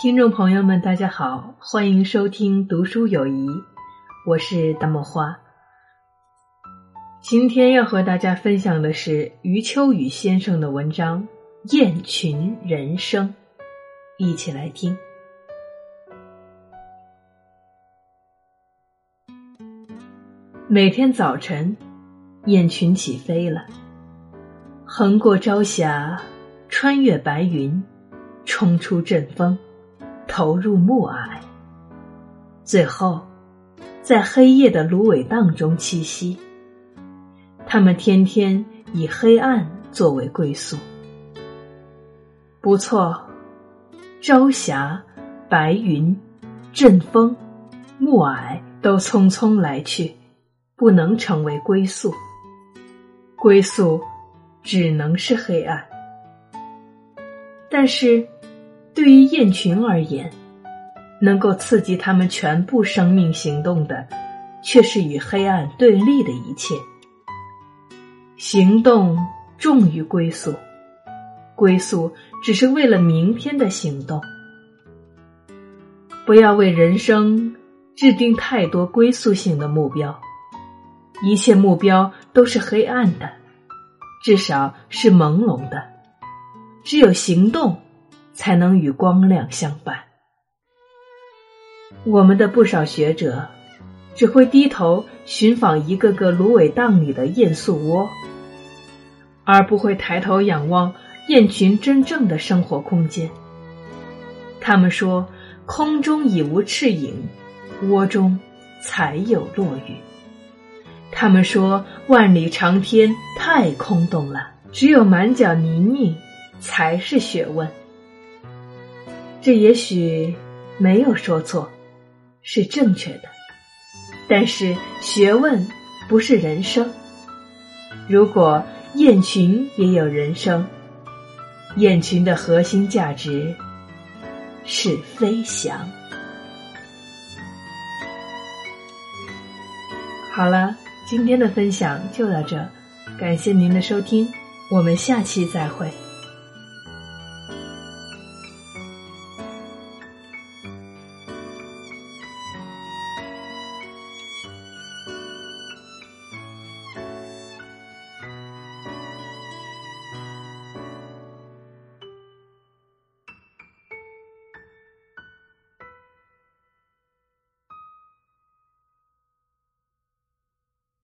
听众朋友们，大家好，欢迎收听读书有谊，我是大漠花。今天要和大家分享的是余秋雨先生的文章《雁群人生》，一起来听。每天早晨，雁群起飞了，横过朝霞，穿越白云，冲出阵风。投入暮霭，最后在黑夜的芦苇荡中栖息。他们天天以黑暗作为归宿。不错，朝霞、白云、阵风、暮霭都匆匆来去，不能成为归宿。归宿只能是黑暗。但是。对于雁群而言，能够刺激他们全部生命行动的，却是与黑暗对立的一切。行动重于归宿，归宿只是为了明天的行动。不要为人生制定太多归宿性的目标，一切目标都是黑暗的，至少是朦胧的。只有行动。才能与光亮相伴。我们的不少学者只会低头寻访一个个芦苇荡里的雁宿窝，而不会抬头仰望雁群真正的生活空间。他们说：“空中已无翅影，窝中才有落雨。”他们说：“万里长天太空洞了，只有满脚泥泞才是学问。”这也许没有说错，是正确的。但是学问不是人生。如果雁群也有人生，雁群的核心价值是飞翔。好了，今天的分享就到这，感谢您的收听，我们下期再会。